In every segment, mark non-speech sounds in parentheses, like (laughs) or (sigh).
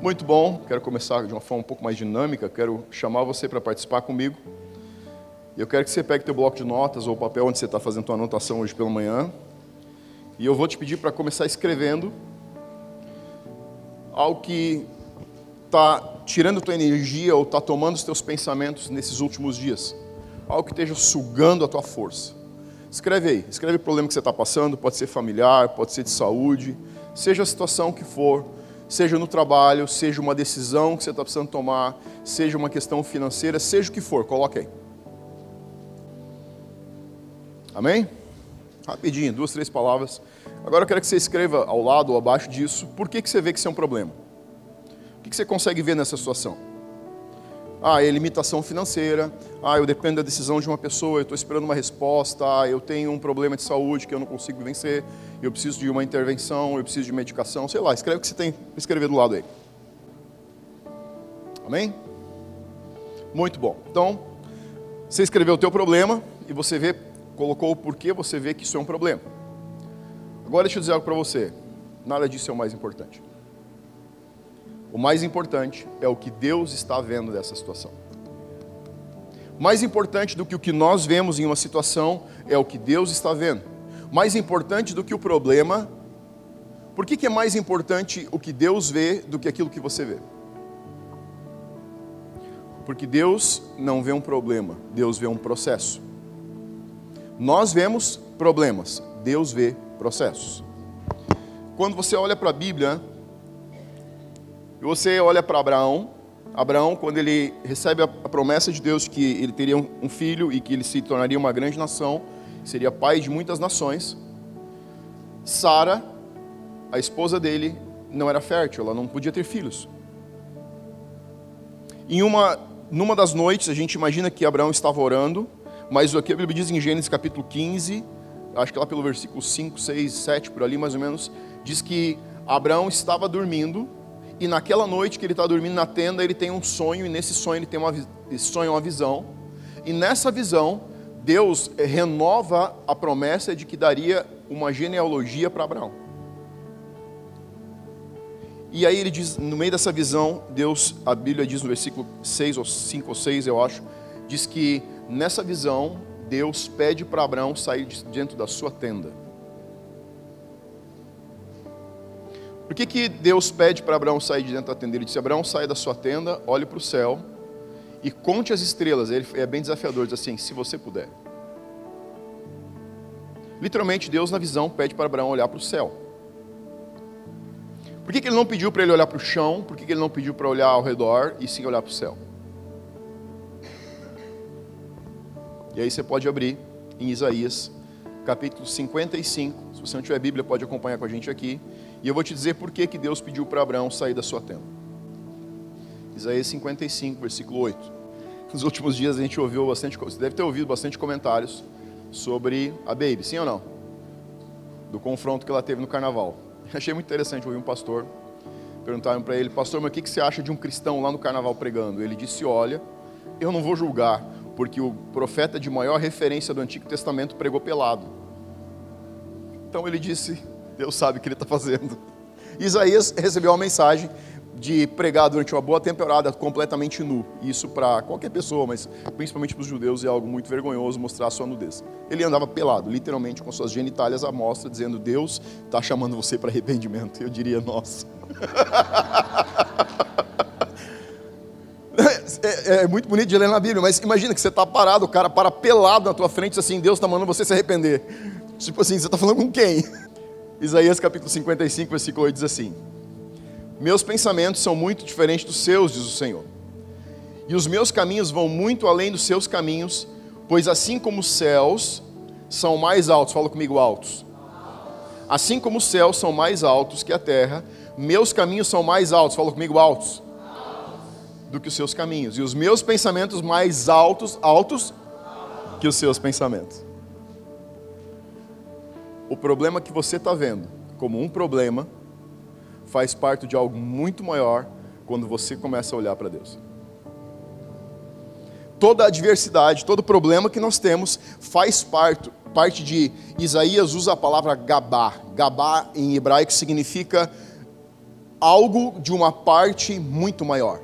Muito bom, quero começar de uma forma um pouco mais dinâmica, quero chamar você para participar comigo. Eu quero que você pegue teu bloco de notas ou papel onde você está fazendo tua anotação hoje pela manhã. E eu vou te pedir para começar escrevendo algo que está tirando tua energia ou está tomando os teus pensamentos nesses últimos dias. Algo que esteja sugando a tua força. Escreve aí, escreve o problema que você está passando, pode ser familiar, pode ser de saúde, seja a situação que for, seja no trabalho, seja uma decisão que você está precisando tomar, seja uma questão financeira, seja o que for, coloque aí. Amém? Rapidinho, duas, três palavras. Agora eu quero que você escreva ao lado ou abaixo disso, por que, que você vê que isso é um problema? O que, que você consegue ver nessa situação? Ah, é limitação financeira. Ah, eu dependo da decisão de uma pessoa, eu estou esperando uma resposta. Ah, eu tenho um problema de saúde que eu não consigo vencer. Eu preciso de uma intervenção, eu preciso de medicação. Sei lá, escreve o que você tem para escrever do lado aí. Amém? Muito bom. Então, você escreveu o teu problema e você vê, colocou o porquê você vê que isso é um problema. Agora deixa eu dizer algo para você. Nada disso é o mais importante. O mais importante é o que Deus está vendo dessa situação. Mais importante do que o que nós vemos em uma situação é o que Deus está vendo. Mais importante do que o problema. Por que, que é mais importante o que Deus vê do que aquilo que você vê? Porque Deus não vê um problema, Deus vê um processo. Nós vemos problemas, Deus vê processos. Quando você olha para a Bíblia, e você olha para Abraão, Abraão, quando ele recebe a promessa de Deus que ele teria um filho e que ele se tornaria uma grande nação, seria pai de muitas nações. Sara, a esposa dele, não era fértil, ela não podia ter filhos. Em uma, numa das noites, a gente imagina que Abraão estava orando, mas o que a Bíblia diz em Gênesis capítulo 15, acho que lá pelo versículo 5, 6, 7, por ali mais ou menos, diz que Abraão estava dormindo e naquela noite que ele está dormindo na tenda, ele tem um sonho, e nesse sonho ele tem uma, sonho é uma visão. E nessa visão, Deus renova a promessa de que daria uma genealogia para Abraão. E aí ele diz, no meio dessa visão, Deus, a Bíblia diz no versículo 6 ou 5 ou 6, eu acho, diz que nessa visão, Deus pede para Abraão sair de dentro da sua tenda. Por que, que Deus pede para Abraão sair de dentro da tenda? Ele disse: Abraão, sai da sua tenda, olhe para o céu e conte as estrelas. Ele é bem desafiador, diz assim: se você puder. Literalmente, Deus, na visão, pede para Abraão olhar para o céu. Por que, que ele não pediu para ele olhar para o chão? Por que, que ele não pediu para olhar ao redor e sim olhar para o céu? E aí você pode abrir em Isaías, capítulo 55. Se você não tiver Bíblia, pode acompanhar com a gente aqui. E eu vou te dizer por que, que Deus pediu para Abraão sair da sua tenda. Isaías 55, versículo 8. Nos últimos dias a gente ouviu bastante, você deve ter ouvido bastante comentários sobre a Baby, sim ou não? Do confronto que ela teve no carnaval. (laughs) Achei muito interessante ouvir um pastor. Perguntaram para ele, pastor, mas o que você acha de um cristão lá no carnaval pregando? Ele disse, olha, eu não vou julgar, porque o profeta de maior referência do Antigo Testamento pregou pelado. Então ele disse, Deus sabe o que ele está fazendo. Isaías recebeu uma mensagem de pregar durante uma boa temporada completamente nu. Isso para qualquer pessoa, mas principalmente para os judeus é algo muito vergonhoso mostrar sua nudez. Ele andava pelado, literalmente com suas genitálias à mostra, dizendo: Deus está chamando você para arrependimento. Eu diria: Nossa. (laughs) É, é, muito bonito de ler na Bíblia, mas imagina que você está parado, o cara para pelado na tua frente, assim, Deus está mandando você se arrepender. Tipo assim, você está falando com quem? Isaías capítulo 55, versículo 8 diz assim: Meus pensamentos são muito diferentes dos seus, diz o Senhor. E os meus caminhos vão muito além dos seus caminhos, pois assim como os céus são mais altos, fala comigo altos. Assim como os céus são mais altos que a terra, meus caminhos são mais altos, fala comigo altos. Do que os seus caminhos, e os meus pensamentos mais altos, altos que os seus pensamentos. Problema que você está vendo como um problema faz parte de algo muito maior quando você começa a olhar para Deus. Toda adversidade, todo problema que nós temos faz parte, parte de Isaías usa a palavra gabá. Gabá em hebraico significa algo de uma parte muito maior.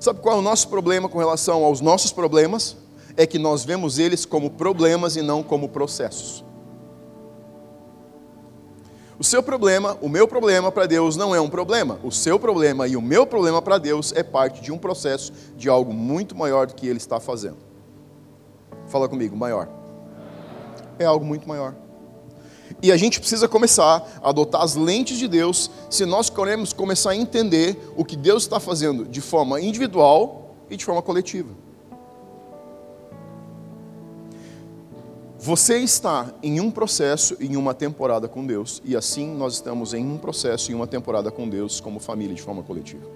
Sabe qual é o nosso problema com relação aos nossos problemas? É que nós vemos eles como problemas e não como processos. O seu problema, o meu problema para Deus não é um problema. O seu problema e o meu problema para Deus é parte de um processo de algo muito maior do que Ele está fazendo. Fala comigo, maior. É algo muito maior. E a gente precisa começar a adotar as lentes de Deus se nós queremos começar a entender o que Deus está fazendo de forma individual e de forma coletiva. Você está em um processo, em uma temporada com Deus, e assim nós estamos em um processo, em uma temporada com Deus, como família, de forma coletiva.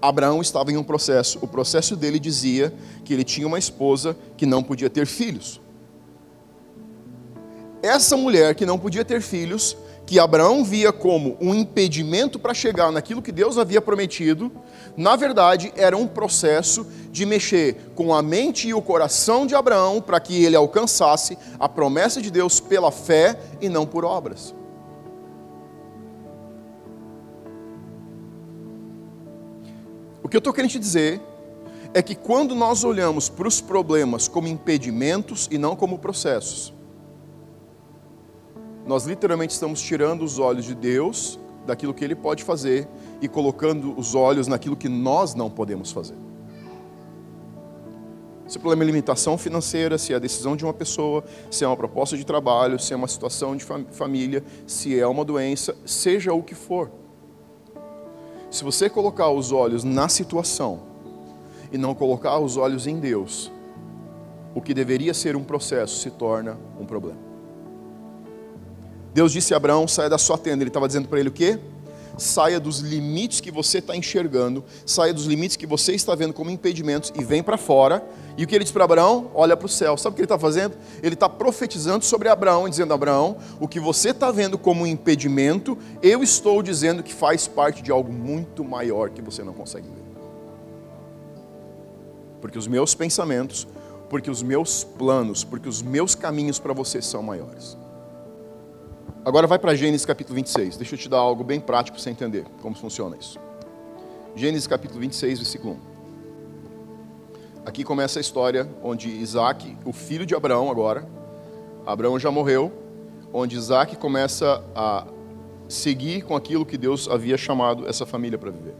Abraão estava em um processo, o processo dele dizia que ele tinha uma esposa que não podia ter filhos. Essa mulher que não podia ter filhos, que Abraão via como um impedimento para chegar naquilo que Deus havia prometido, na verdade era um processo de mexer com a mente e o coração de Abraão para que ele alcançasse a promessa de Deus pela fé e não por obras. O que eu estou querendo te dizer é que quando nós olhamos para os problemas como impedimentos e não como processos, nós literalmente estamos tirando os olhos de Deus daquilo que Ele pode fazer e colocando os olhos naquilo que nós não podemos fazer. Se o problema é limitação financeira, se é a decisão de uma pessoa, se é uma proposta de trabalho, se é uma situação de família, se é uma doença, seja o que for. Se você colocar os olhos na situação e não colocar os olhos em Deus, o que deveria ser um processo se torna um problema. Deus disse a Abraão: saia da sua tenda. Ele estava dizendo para ele o quê? Saia dos limites que você está enxergando, saia dos limites que você está vendo como impedimentos e vem para fora. E o que ele disse para Abraão? Olha para o céu. Sabe o que ele está fazendo? Ele está profetizando sobre Abraão, dizendo: Abraão, o que você está vendo como impedimento, eu estou dizendo que faz parte de algo muito maior que você não consegue ver. Porque os meus pensamentos, porque os meus planos, porque os meus caminhos para você são maiores. Agora vai para Gênesis capítulo 26. Deixa eu te dar algo bem prático para você entender como funciona isso. Gênesis capítulo 26, versículo 1. Aqui começa a história onde Isaac, o filho de Abraão agora, Abraão já morreu, onde Isaac começa a seguir com aquilo que Deus havia chamado essa família para viver.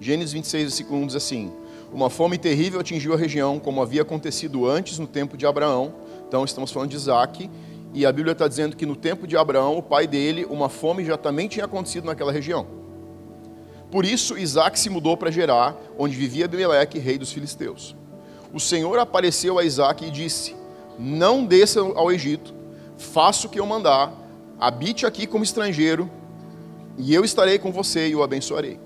Gênesis 26, versículo 1 diz assim: Uma fome terrível atingiu a região, como havia acontecido antes no tempo de Abraão. Então, estamos falando de Isaac e a Bíblia está dizendo que no tempo de Abraão, o pai dele, uma fome já também tinha acontecido naquela região. Por isso, Isaac se mudou para Gerar, onde vivia Abimeleque, rei dos filisteus. O Senhor apareceu a Isaac e disse: Não desça ao Egito, faça o que eu mandar, habite aqui como estrangeiro, e eu estarei com você e o abençoarei.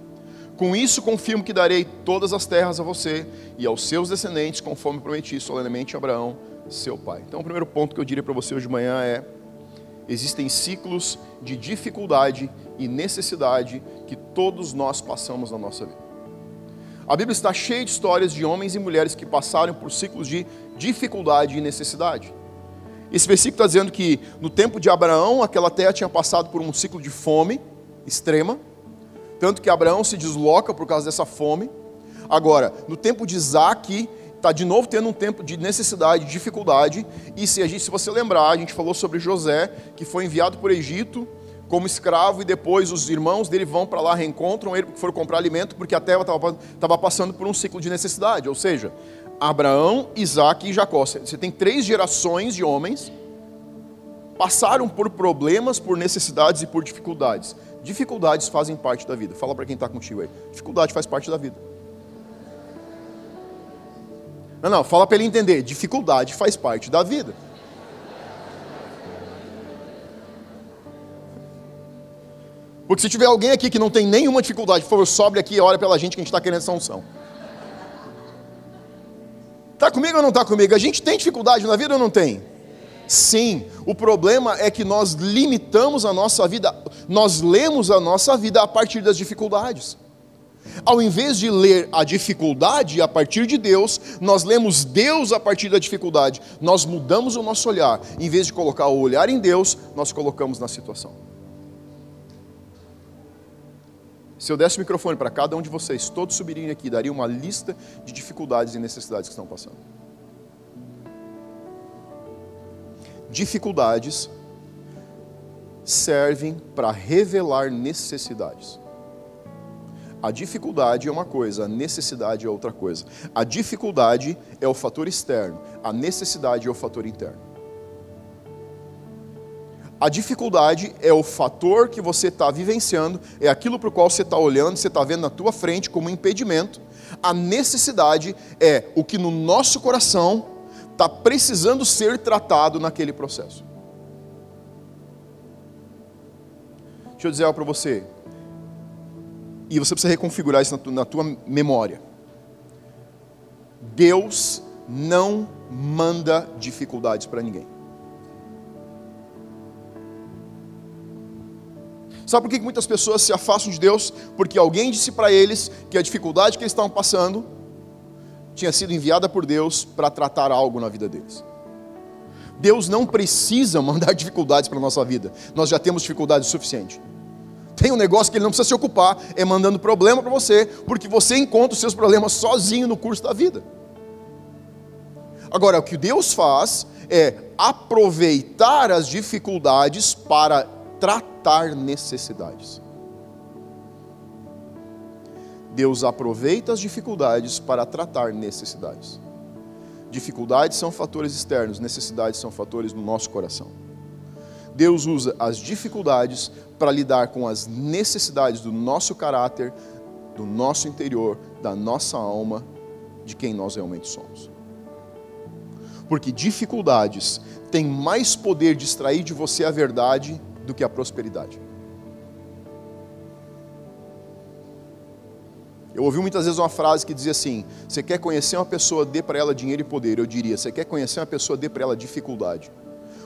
Com isso confirmo que darei todas as terras a você e aos seus descendentes, conforme prometi solenemente a Abraão, seu pai. Então, o primeiro ponto que eu diria para você hoje de manhã é: existem ciclos de dificuldade e necessidade que todos nós passamos na nossa vida. A Bíblia está cheia de histórias de homens e mulheres que passaram por ciclos de dificuldade e necessidade. Esse versículo está dizendo que no tempo de Abraão, aquela terra tinha passado por um ciclo de fome extrema, tanto que Abraão se desloca por causa dessa fome. Agora, no tempo de Isaac, está de novo tendo um tempo de necessidade, de dificuldade. E se, a gente, se você lembrar, a gente falou sobre José, que foi enviado por Egito como escravo, e depois os irmãos dele vão para lá, reencontram ele, porque foram comprar alimento, porque a terra estava passando por um ciclo de necessidade. Ou seja, Abraão, Isaac e Jacó. Você tem três gerações de homens passaram por problemas, por necessidades e por dificuldades. Dificuldades fazem parte da vida. Fala para quem está contigo aí. Dificuldade faz parte da vida. Não, não, fala para ele entender. Dificuldade faz parte da vida. Porque se tiver alguém aqui que não tem nenhuma dificuldade, por favor, sobre aqui e olha pela gente que a gente está querendo essa unção. Está comigo ou não está comigo? A gente tem dificuldade na vida ou não tem? Sim, o problema é que nós limitamos a nossa vida, nós lemos a nossa vida a partir das dificuldades. Ao invés de ler a dificuldade a partir de Deus, nós lemos Deus a partir da dificuldade. Nós mudamos o nosso olhar. Em vez de colocar o olhar em Deus, nós colocamos na situação. Se eu desse o microfone para cada um de vocês, todos subiriam aqui, daria uma lista de dificuldades e necessidades que estão passando. Dificuldades servem para revelar necessidades. A dificuldade é uma coisa, a necessidade é outra coisa. A dificuldade é o fator externo, a necessidade é o fator interno. A dificuldade é o fator que você está vivenciando, é aquilo para o qual você está olhando, você está vendo na tua frente como um impedimento. A necessidade é o que no nosso coração está precisando ser tratado naquele processo. Deixa eu dizer algo para você. E você precisa reconfigurar isso na tua, na tua memória. Deus não manda dificuldades para ninguém. Sabe por que muitas pessoas se afastam de Deus? Porque alguém disse para eles que a dificuldade que eles estavam passando tinha sido enviada por Deus para tratar algo na vida deles. Deus não precisa (laughs) mandar dificuldades para a nossa vida, nós já temos dificuldade suficiente. Tem um negócio que ele não precisa se ocupar, é mandando problema para você, porque você encontra os seus problemas sozinho no curso da vida. Agora, o que Deus faz é aproveitar as dificuldades para tratar necessidades. Deus aproveita as dificuldades para tratar necessidades. Dificuldades são fatores externos, necessidades são fatores no nosso coração. Deus usa as dificuldades para lidar com as necessidades do nosso caráter, do nosso interior, da nossa alma, de quem nós realmente somos. Porque dificuldades têm mais poder de extrair de você a verdade do que a prosperidade. Eu ouvi muitas vezes uma frase que dizia assim: Você quer conhecer uma pessoa, dê para ela dinheiro e poder. Eu diria: Você quer conhecer uma pessoa, dê para ela dificuldade.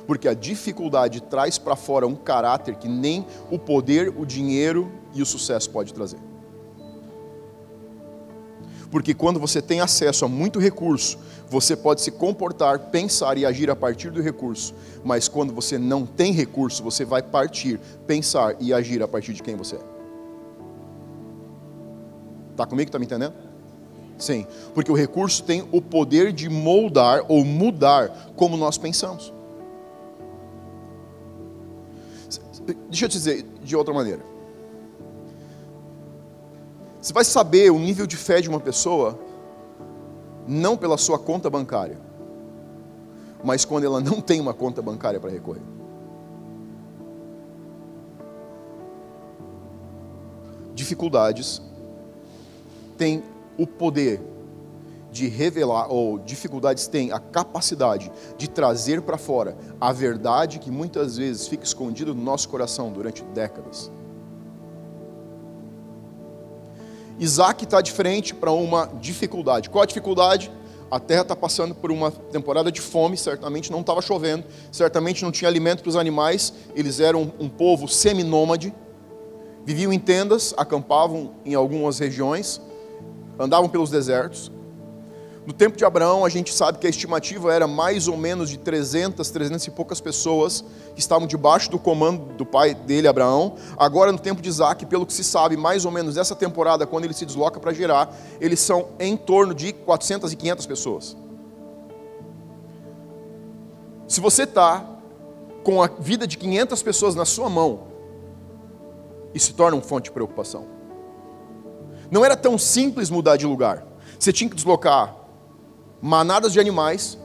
Porque a dificuldade traz para fora um caráter que nem o poder, o dinheiro e o sucesso pode trazer. Porque quando você tem acesso a muito recurso, você pode se comportar, pensar e agir a partir do recurso. Mas quando você não tem recurso, você vai partir, pensar e agir a partir de quem você é. Está comigo? Está me entendendo? Sim, porque o recurso tem o poder de moldar ou mudar como nós pensamos. Deixa eu te dizer de outra maneira. Você vai saber o nível de fé de uma pessoa não pela sua conta bancária, mas quando ela não tem uma conta bancária para recorrer. Dificuldades têm o poder de revelar, ou dificuldades têm a capacidade de trazer para fora a verdade que muitas vezes fica escondida no nosso coração durante décadas. Isaac está de frente para uma dificuldade. Qual a dificuldade? A terra está passando por uma temporada de fome, certamente não estava chovendo, certamente não tinha alimento para os animais, eles eram um povo seminômade, viviam em tendas, acampavam em algumas regiões, andavam pelos desertos. No tempo de Abraão, a gente sabe que a estimativa era mais ou menos de 300, 300 e poucas pessoas que estavam debaixo do comando do pai dele, Abraão. Agora, no tempo de Isaac, pelo que se sabe, mais ou menos essa temporada, quando ele se desloca para Gerar, eles são em torno de 400 e 500 pessoas. Se você está com a vida de 500 pessoas na sua mão, isso se torna uma fonte de preocupação. Não era tão simples mudar de lugar. Você tinha que deslocar manadas de animais,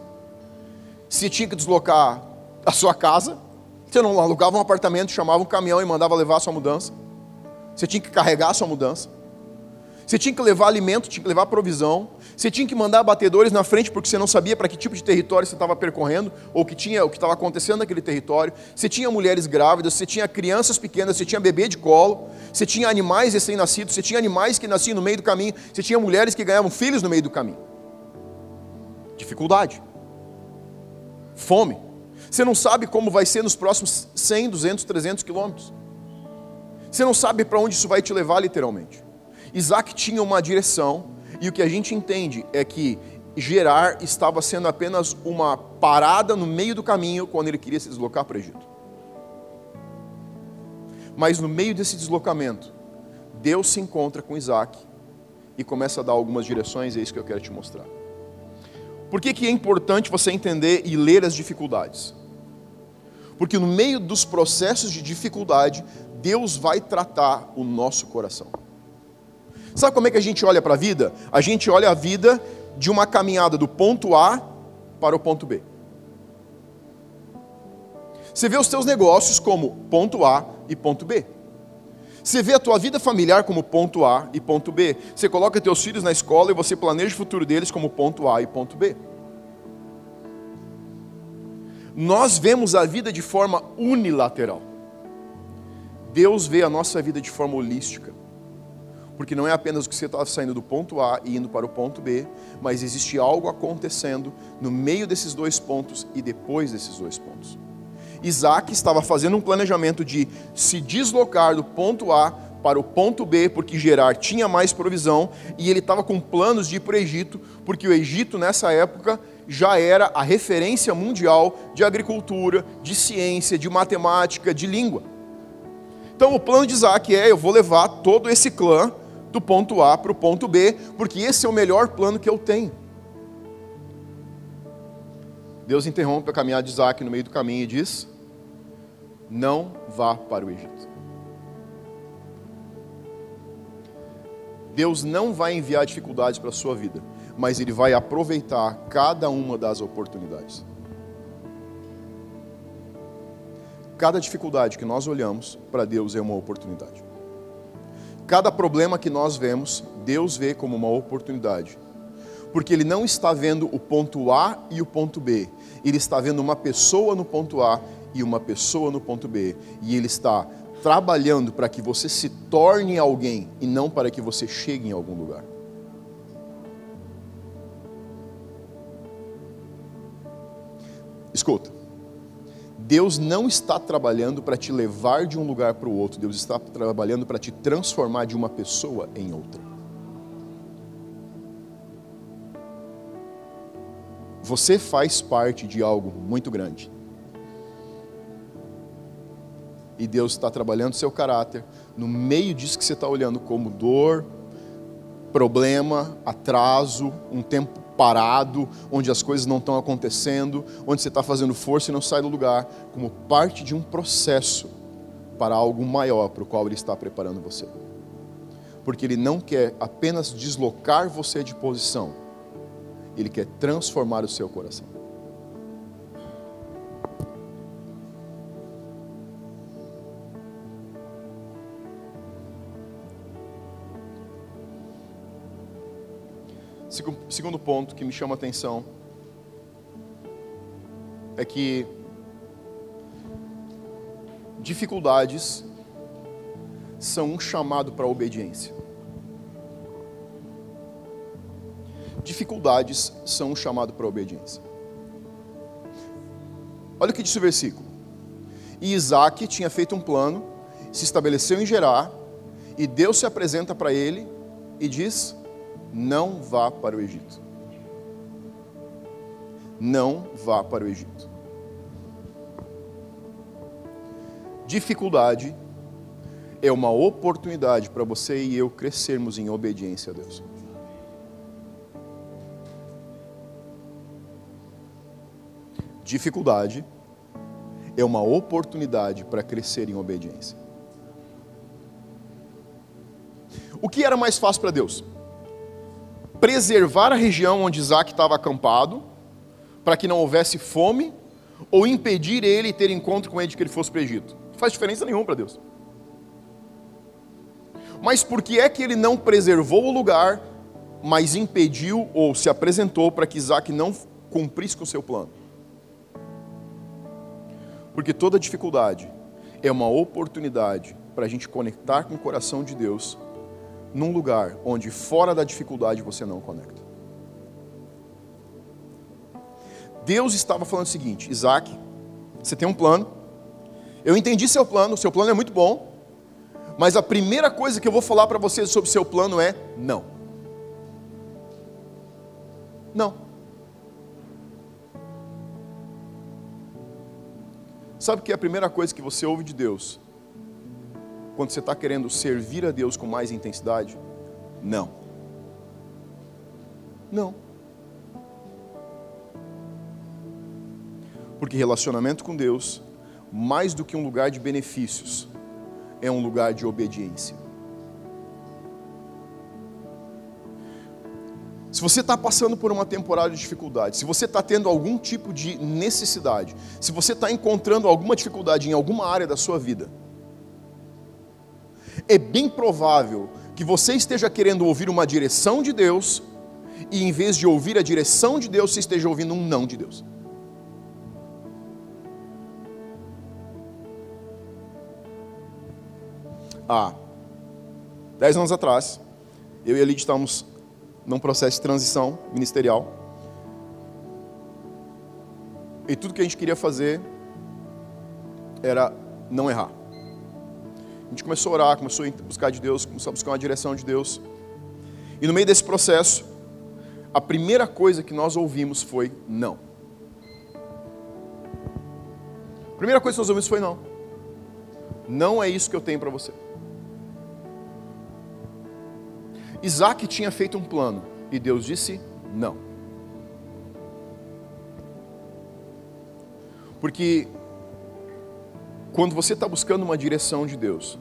se tinha que deslocar a sua casa, você não alugava um apartamento, chamava um caminhão e mandava levar a sua mudança. Você tinha que carregar a sua mudança. Você tinha que levar alimento, tinha que levar provisão. Você tinha que mandar batedores na frente porque você não sabia para que tipo de território você estava percorrendo ou que tinha o que estava acontecendo naquele território. Você tinha mulheres grávidas, você tinha crianças pequenas, você tinha bebê de colo, você tinha animais recém-nascidos, você tinha animais que nasciam no meio do caminho, você tinha mulheres que ganhavam filhos no meio do caminho. Dificuldade. Fome. Você não sabe como vai ser nos próximos 100, 200, 300 quilômetros. Você não sabe para onde isso vai te levar, literalmente. Isaac tinha uma direção, e o que a gente entende é que Gerar estava sendo apenas uma parada no meio do caminho quando ele queria se deslocar para o Egito. Mas no meio desse deslocamento, Deus se encontra com Isaac e começa a dar algumas direções, é isso que eu quero te mostrar. Por que, que é importante você entender e ler as dificuldades? Porque no meio dos processos de dificuldade, Deus vai tratar o nosso coração. Sabe como é que a gente olha para a vida? A gente olha a vida de uma caminhada do ponto A para o ponto B. Você vê os teus negócios como ponto A e ponto B. Você vê a tua vida familiar como ponto A e ponto B. Você coloca teus filhos na escola e você planeja o futuro deles como ponto A e ponto B. Nós vemos a vida de forma unilateral. Deus vê a nossa vida de forma holística. Porque não é apenas que você está saindo do ponto A e indo para o ponto B, mas existe algo acontecendo no meio desses dois pontos e depois desses dois pontos. Isaac estava fazendo um planejamento de se deslocar do ponto A para o ponto B, porque Gerar tinha mais provisão, e ele estava com planos de ir para o Egito, porque o Egito nessa época já era a referência mundial de agricultura, de ciência, de matemática, de língua. Então o plano de Isaac é: eu vou levar todo esse clã do ponto A para o ponto B, porque esse é o melhor plano que eu tenho. Deus interrompe a caminhada de Isaac no meio do caminho e diz: Não vá para o Egito. Deus não vai enviar dificuldades para a sua vida mas Ele vai aproveitar cada uma das oportunidades. Cada dificuldade que nós olhamos para Deus é uma oportunidade. Cada problema que nós vemos, Deus vê como uma oportunidade. Porque Ele não está vendo o ponto A e o ponto B, Ele está vendo uma pessoa no ponto A e uma pessoa no ponto B. E Ele está trabalhando para que você se torne alguém e não para que você chegue em algum lugar. Escuta. Deus não está trabalhando para te levar de um lugar para o outro, Deus está trabalhando para te transformar de uma pessoa em outra. Você faz parte de algo muito grande. E Deus está trabalhando seu caráter no meio disso que você está olhando como dor, problema, atraso, um tempo parado, onde as coisas não estão acontecendo, onde você está fazendo força e não sai do lugar, como parte de um processo para algo maior para o qual Ele está preparando você. Porque Ele não quer apenas deslocar você de posição, Ele quer transformar o seu coração. Segundo ponto que me chama a atenção é que dificuldades são um chamado para a obediência. Dificuldades são um chamado para a obediência. Olha o que diz o versículo. E Isaac tinha feito um plano, se estabeleceu em Gerar, e Deus se apresenta para ele e diz: não vá para o Egito. Não vá para o Egito. Dificuldade é uma oportunidade para você e eu crescermos em obediência a Deus. Dificuldade é uma oportunidade para crescer em obediência. O que era mais fácil para Deus? Preservar a região onde Isaac estava acampado, para que não houvesse fome, ou impedir ele ter encontro com ele de que ele fosse para o Egito. Não faz diferença nenhuma para Deus. Mas por que é que ele não preservou o lugar, mas impediu ou se apresentou para que Isaac não cumprisse com o seu plano? Porque toda dificuldade é uma oportunidade para a gente conectar com o coração de Deus num lugar onde fora da dificuldade você não conecta. Deus estava falando o seguinte: Isaac, você tem um plano. Eu entendi seu plano, seu plano é muito bom. Mas a primeira coisa que eu vou falar para você sobre seu plano é não. Não. Sabe o que é a primeira coisa que você ouve de Deus quando você está querendo servir a Deus com mais intensidade? Não. Não. Porque relacionamento com Deus, mais do que um lugar de benefícios, é um lugar de obediência. Se você está passando por uma temporada de dificuldade, se você está tendo algum tipo de necessidade, se você está encontrando alguma dificuldade em alguma área da sua vida, é bem provável que você esteja querendo ouvir uma direção de Deus e em vez de ouvir a direção de Deus, você esteja ouvindo um não de Deus. há 10 anos atrás, eu e a Lid estávamos num processo de transição ministerial. E tudo que a gente queria fazer era não errar. A gente começou a orar, começou a buscar de Deus, começou a buscar uma direção de Deus. E no meio desse processo, a primeira coisa que nós ouvimos foi não. A primeira coisa que nós ouvimos foi não. Não é isso que eu tenho para você. Isaac tinha feito um plano e Deus disse não. Porque quando você está buscando uma direção de Deus,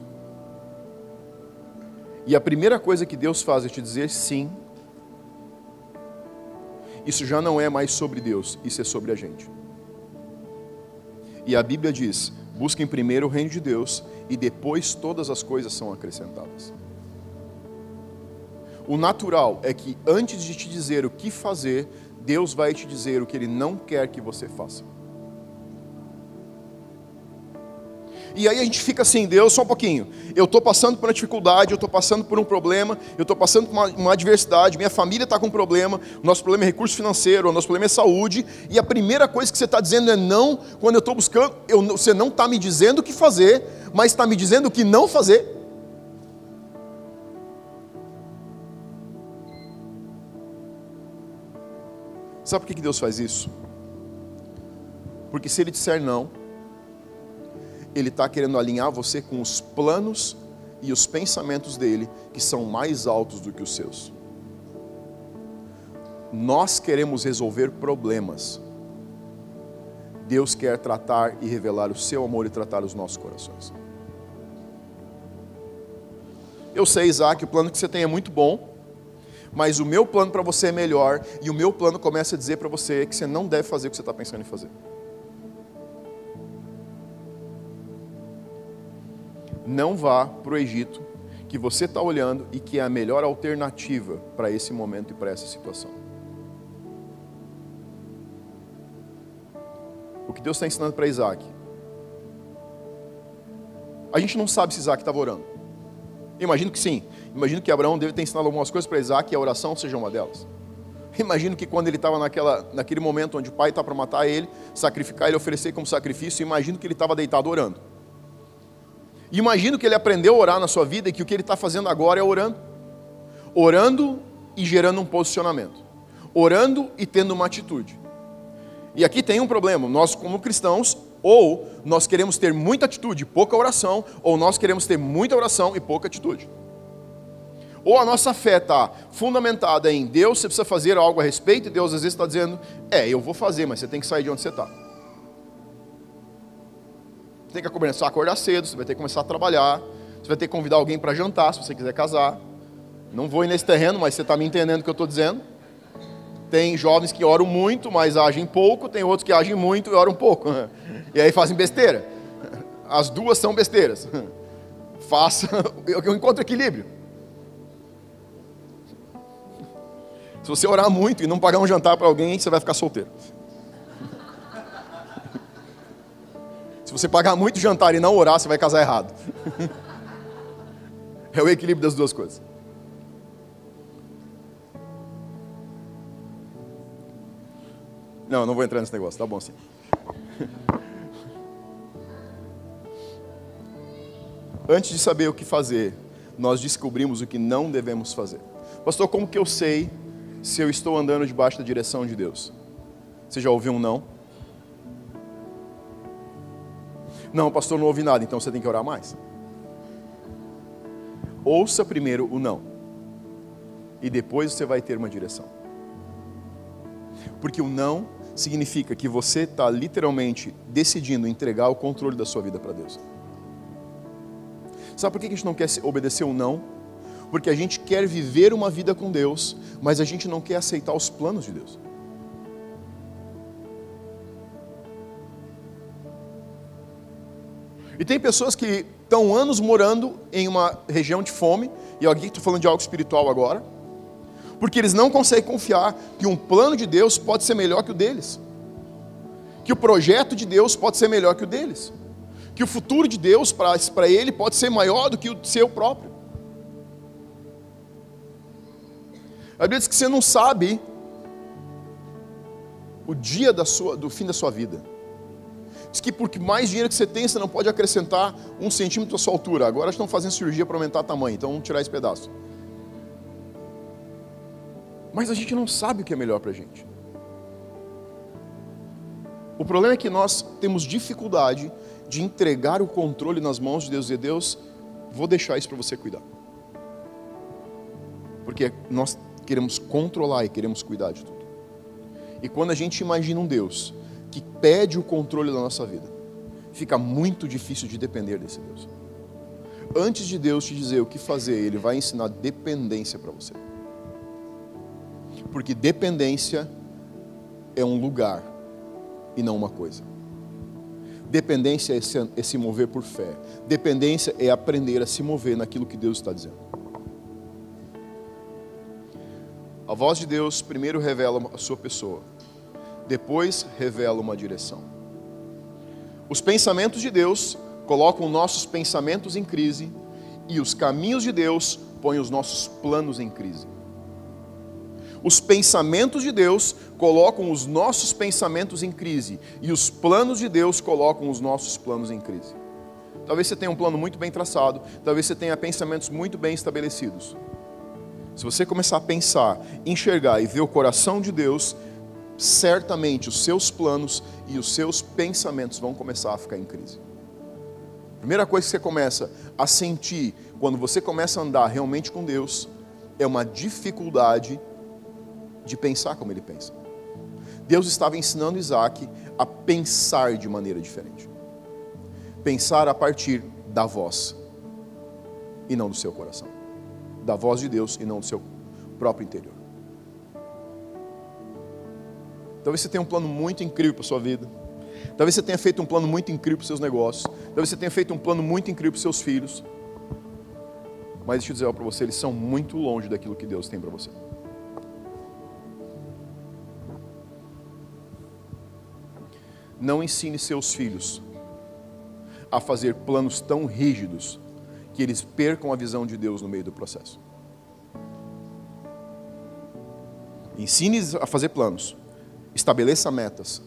e a primeira coisa que Deus faz é te dizer sim, isso já não é mais sobre Deus, isso é sobre a gente. E a Bíblia diz: busquem primeiro o reino de Deus e depois todas as coisas são acrescentadas. O natural é que antes de te dizer o que fazer, Deus vai te dizer o que Ele não quer que você faça. E aí a gente fica assim, Deus, só um pouquinho. Eu estou passando por uma dificuldade, eu estou passando por um problema, eu estou passando por uma, uma adversidade, minha família está com um problema, o nosso problema é recurso financeiro, o nosso problema é saúde, e a primeira coisa que você está dizendo é não, quando eu estou buscando, eu, você não está me dizendo o que fazer, mas está me dizendo o que não fazer. Sabe por que Deus faz isso? Porque se Ele disser não, Ele está querendo alinhar você com os planos e os pensamentos dele, que são mais altos do que os seus. Nós queremos resolver problemas. Deus quer tratar e revelar o seu amor e tratar os nossos corações. Eu sei, Isaac, o plano que você tem é muito bom, mas o meu plano para você é melhor, e o meu plano começa a dizer para você que você não deve fazer o que você está pensando em fazer. Não vá para o Egito, que você está olhando e que é a melhor alternativa para esse momento e para essa situação. O que Deus está ensinando para Isaac? A gente não sabe se Isaac estava orando. Imagino que sim. Imagino que Abraão deve ter ensinado algumas coisas para Isaac e a oração seja uma delas. Imagino que quando ele estava naquele momento onde o pai está para matar ele, sacrificar ele, oferecer como sacrifício, imagino que ele estava deitado orando. Imagino que ele aprendeu a orar na sua vida e que o que ele está fazendo agora é orando. Orando e gerando um posicionamento. Orando e tendo uma atitude. E aqui tem um problema. Nós, como cristãos, ou nós queremos ter muita atitude e pouca oração, ou nós queremos ter muita oração e pouca atitude. Ou a nossa fé está fundamentada em Deus, você precisa fazer algo a respeito, e Deus às vezes está dizendo, é, eu vou fazer, mas você tem que sair de onde você está. Tem que começar a acordar cedo, você vai ter que começar a trabalhar, você vai ter que convidar alguém para jantar, se você quiser casar. Não vou ir nesse terreno, mas você está me entendendo o que eu estou dizendo. Tem jovens que oram muito, mas agem pouco, tem outros que agem muito e oram pouco. (laughs) E aí fazem besteira. As duas são besteiras. (laughs) Faça, eu encontro equilíbrio. Se você orar muito e não pagar um jantar para alguém, você vai ficar solteiro. Se você pagar muito jantar e não orar, você vai casar errado. (laughs) É o equilíbrio das duas coisas. Não, não vou entrar nesse negócio, tá bom assim. (laughs) Antes de saber o que fazer, nós descobrimos o que não devemos fazer. Pastor, como que eu sei se eu estou andando debaixo da direção de Deus? Você já ouviu um não? Não, pastor, não ouvi nada, então você tem que orar mais. ouça primeiro o não. E depois você vai ter uma direção. Porque o não significa que você está literalmente decidindo entregar o controle da sua vida para Deus. Sabe por que a gente não quer obedecer o não? Porque a gente quer viver uma vida com Deus, mas a gente não quer aceitar os planos de Deus. E tem pessoas que estão anos morando em uma região de fome, e aqui estou falando de algo espiritual agora, porque eles não conseguem confiar que um plano de Deus pode ser melhor que o deles, que o projeto de Deus pode ser melhor que o deles, que o futuro de Deus para ele pode ser maior do que o seu próprio. A Bíblia diz que você não sabe o dia da sua, do fim da sua vida. Diz que porque mais dinheiro que você tem, você não pode acrescentar um centímetro à sua altura. Agora estão fazendo cirurgia para aumentar o tamanho, então vamos tirar esse pedaço. Mas a gente não sabe o que é melhor para a gente. O problema é que nós temos dificuldade de entregar o controle nas mãos de Deus e Deus, vou deixar isso para você cuidar. Porque nós queremos controlar e queremos cuidar de tudo. E quando a gente imagina um Deus que pede o controle da nossa vida, fica muito difícil de depender desse Deus. Antes de Deus te dizer o que fazer, Ele vai ensinar dependência para você. Porque dependência é um lugar e não uma coisa. Dependência é se, é se mover por fé. Dependência é aprender a se mover naquilo que Deus está dizendo. A voz de Deus primeiro revela a sua pessoa, depois revela uma direção. Os pensamentos de Deus colocam nossos pensamentos em crise e os caminhos de Deus põem os nossos planos em crise. Os pensamentos de Deus colocam os nossos pensamentos em crise e os planos de Deus colocam os nossos planos em crise. Talvez você tenha um plano muito bem traçado, talvez você tenha pensamentos muito bem estabelecidos. Se você começar a pensar, enxergar e ver o coração de Deus, certamente os seus planos e os seus pensamentos vão começar a ficar em crise. Primeira coisa que você começa a sentir quando você começa a andar realmente com Deus é uma dificuldade de pensar como ele pensa. Deus estava ensinando Isaac a pensar de maneira diferente. Pensar a partir da voz e não do seu coração. Da voz de Deus e não do seu próprio interior. Talvez você tenha um plano muito incrível para a sua vida. Talvez você tenha feito um plano muito incrível para os seus negócios. Talvez você tenha feito um plano muito incrível para os seus filhos. Mas deixa eu dizer para você, eles são muito longe daquilo que Deus tem para você. Não ensine seus filhos a fazer planos tão rígidos que eles percam a visão de Deus no meio do processo. Ensine a fazer planos, estabeleça metas,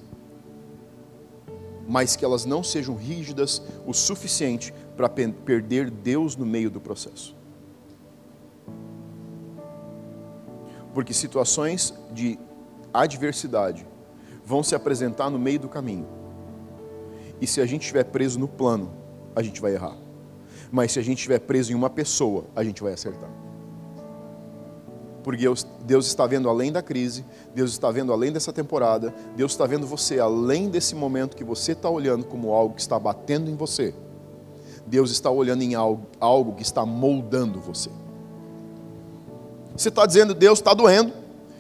mas que elas não sejam rígidas o suficiente para perder Deus no meio do processo. Porque situações de adversidade vão se apresentar no meio do caminho. E se a gente estiver preso no plano, a gente vai errar. Mas se a gente estiver preso em uma pessoa, a gente vai acertar. Porque Deus está vendo além da crise, Deus está vendo além dessa temporada, Deus está vendo você além desse momento que você está olhando como algo que está batendo em você. Deus está olhando em algo, algo que está moldando você. Você está dizendo, Deus está doendo,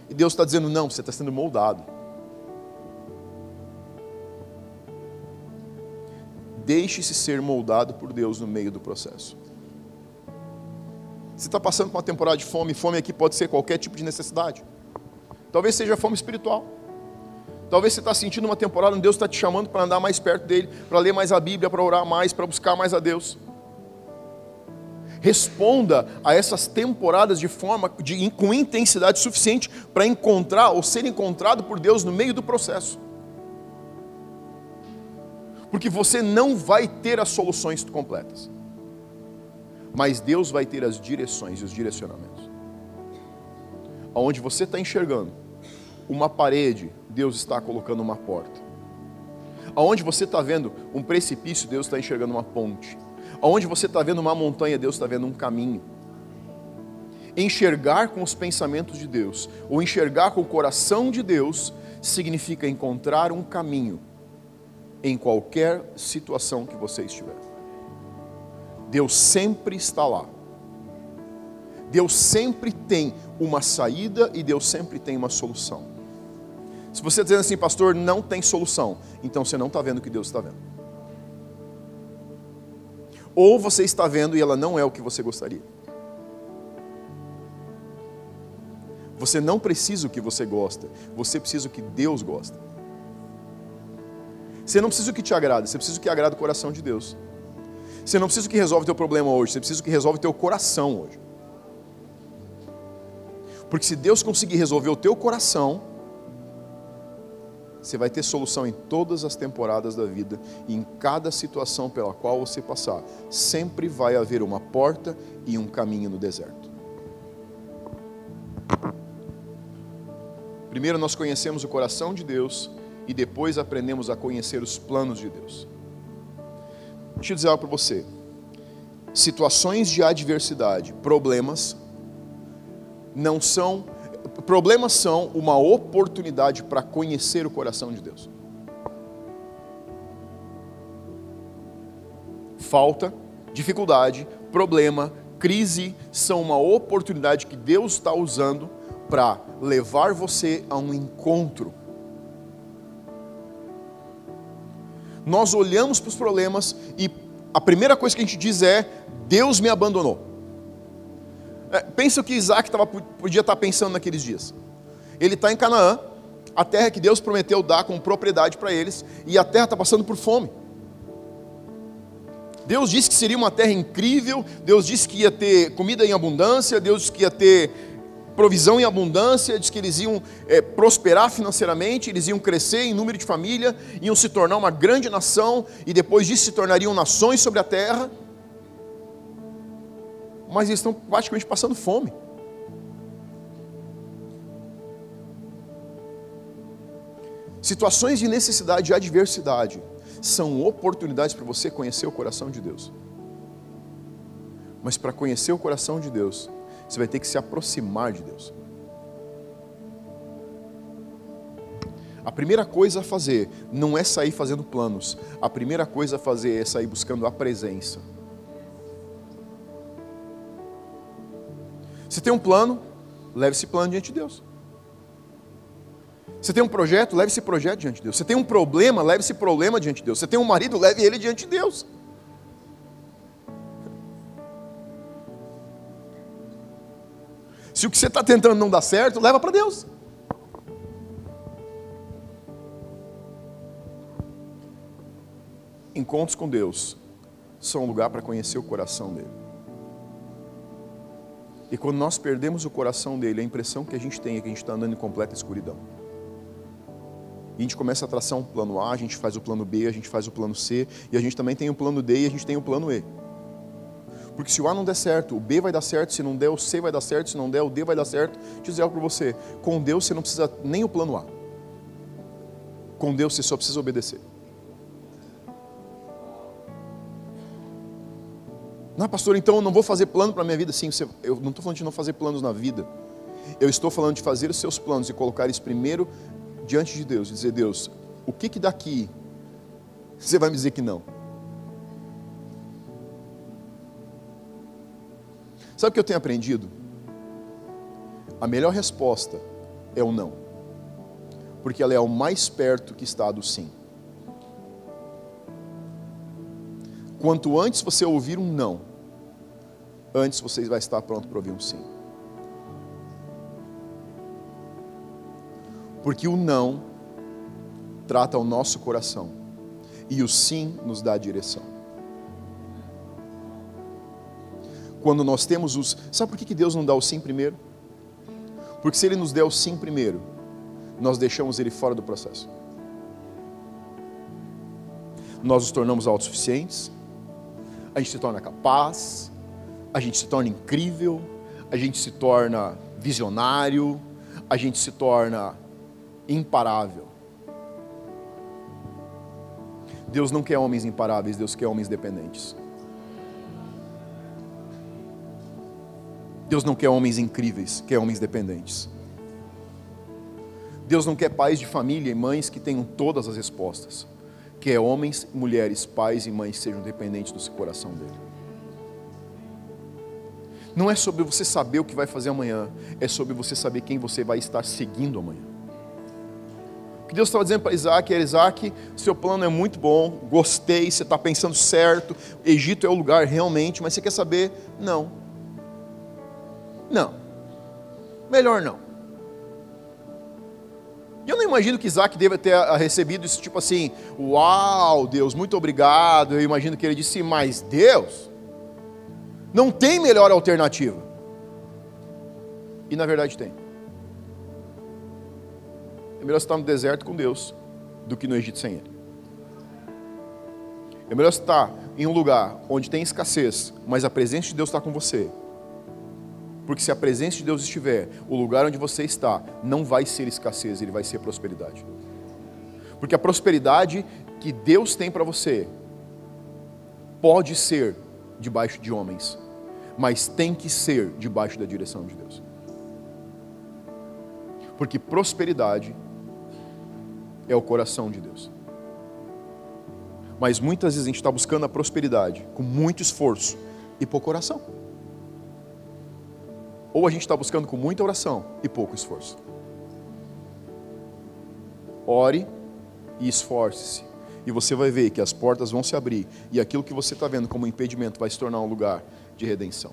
e Deus está dizendo, não, você está sendo moldado. Deixe-se ser moldado por Deus no meio do processo. Você está passando por uma temporada de fome, fome aqui pode ser qualquer tipo de necessidade. Talvez seja fome espiritual. Talvez você está sentindo uma temporada onde Deus está te chamando para andar mais perto dele, para ler mais a Bíblia, para orar mais, para buscar mais a Deus. Responda a essas temporadas de forma de, com intensidade suficiente para encontrar ou ser encontrado por Deus no meio do processo porque você não vai ter as soluções completas, mas Deus vai ter as direções e os direcionamentos. Aonde você está enxergando uma parede, Deus está colocando uma porta. Aonde você está vendo um precipício, Deus está enxergando uma ponte. Aonde você está vendo uma montanha, Deus está vendo um caminho. Enxergar com os pensamentos de Deus, ou enxergar com o coração de Deus, significa encontrar um caminho em qualquer situação que você estiver. Deus sempre está lá. Deus sempre tem uma saída e Deus sempre tem uma solução. Se você está dizendo assim, pastor, não tem solução, então você não está vendo o que Deus está vendo. Ou você está vendo e ela não é o que você gostaria. Você não precisa o que você gosta, você precisa o que Deus gosta. Você não precisa o que te agrada, você precisa o que agrada o coração de Deus. Você não precisa que resolve o teu problema hoje, você precisa que resolve o teu coração hoje. Porque se Deus conseguir resolver o teu coração, você vai ter solução em todas as temporadas da vida e em cada situação pela qual você passar. Sempre vai haver uma porta e um caminho no deserto. Primeiro nós conhecemos o coração de Deus e depois aprendemos a conhecer os planos de Deus. Deixa eu dizer algo para você. Situações de adversidade, problemas, não são problemas são uma oportunidade para conhecer o coração de Deus. Falta, dificuldade, problema, crise são uma oportunidade que Deus está usando para levar você a um encontro. Nós olhamos para os problemas e a primeira coisa que a gente diz é: Deus me abandonou. É, pensa o que Isaac tava, podia estar tá pensando naqueles dias. Ele está em Canaã, a terra que Deus prometeu dar como propriedade para eles, e a terra está passando por fome. Deus disse que seria uma terra incrível, Deus disse que ia ter comida em abundância, Deus disse que ia ter provisão em abundância, disse que eles iam é, prosperar financeiramente, eles iam crescer em número de família, iam se tornar uma grande nação, e depois disso se tornariam nações sobre a terra mas eles estão praticamente passando fome. Situações de necessidade e adversidade são oportunidades para você conhecer o coração de Deus. Mas para conhecer o coração de Deus, você vai ter que se aproximar de Deus. A primeira coisa a fazer não é sair fazendo planos. A primeira coisa a fazer é sair buscando a presença. Você tem um plano, leve esse plano diante de Deus. Você tem um projeto, leve esse projeto diante de Deus. Você tem um problema, leve esse problema diante de Deus. Você tem um marido, leve ele diante de Deus. Se o que você está tentando não dá certo, leva para Deus. Encontros com Deus são um lugar para conhecer o coração dele. E quando nós perdemos o coração dele, a impressão que a gente tem é que a gente está andando em completa escuridão. E a gente começa a traçar um plano A, a gente faz o plano B, a gente faz o plano C, e a gente também tem o plano D e a gente tem o plano E. Porque se o A não der certo, o B vai dar certo, se não der, o C vai dar certo, se não der, o D vai dar certo. Deixa eu dizer algo para você: com Deus você não precisa nem o plano A. Com Deus você só precisa obedecer. Não, pastor, então eu não vou fazer plano para a minha vida. Sim, você, eu não estou falando de não fazer planos na vida. Eu estou falando de fazer os seus planos e colocar eles primeiro diante de Deus. E dizer, Deus, o que que daqui você vai me dizer que não? Sabe o que eu tenho aprendido? A melhor resposta é o não. Porque ela é o mais perto que está do sim. Quanto antes você ouvir um não, antes você vai estar pronto para ouvir um sim. Porque o não trata o nosso coração e o sim nos dá a direção. Quando nós temos os. Sabe por que Deus não dá o sim primeiro? Porque se Ele nos der o sim primeiro, nós deixamos Ele fora do processo. Nós nos tornamos autossuficientes, a gente se torna capaz, a gente se torna incrível, a gente se torna visionário, a gente se torna imparável. Deus não quer homens imparáveis, Deus quer homens dependentes. Deus não quer homens incríveis, quer homens dependentes. Deus não quer pais de família e mães que tenham todas as respostas. Quer homens, mulheres, pais e mães sejam dependentes do seu coração dele. Não é sobre você saber o que vai fazer amanhã, é sobre você saber quem você vai estar seguindo amanhã. O que Deus estava dizendo para Isaac era: Isaac, seu plano é muito bom, gostei, você está pensando certo, Egito é o lugar realmente, mas você quer saber? Não. Não. Melhor não. E eu não imagino que Isaac deva ter recebido isso tipo assim, uau, Deus, muito obrigado. Eu imagino que ele disse, mas Deus, não tem melhor alternativa. E na verdade tem. É melhor estar no deserto com Deus do que no Egito sem Ele. É melhor estar em um lugar onde tem escassez, mas a presença de Deus está com você, porque se a presença de Deus estiver, o lugar onde você está não vai ser escassez, ele vai ser prosperidade. Porque a prosperidade que Deus tem para você pode ser debaixo de homens, mas tem que ser debaixo da direção de Deus. Porque prosperidade é o coração de Deus. Mas muitas vezes a gente está buscando a prosperidade com muito esforço e pouco coração. Ou a gente está buscando com muita oração e pouco esforço. Ore e esforce-se. E você vai ver que as portas vão se abrir. E aquilo que você está vendo como impedimento vai se tornar um lugar de redenção.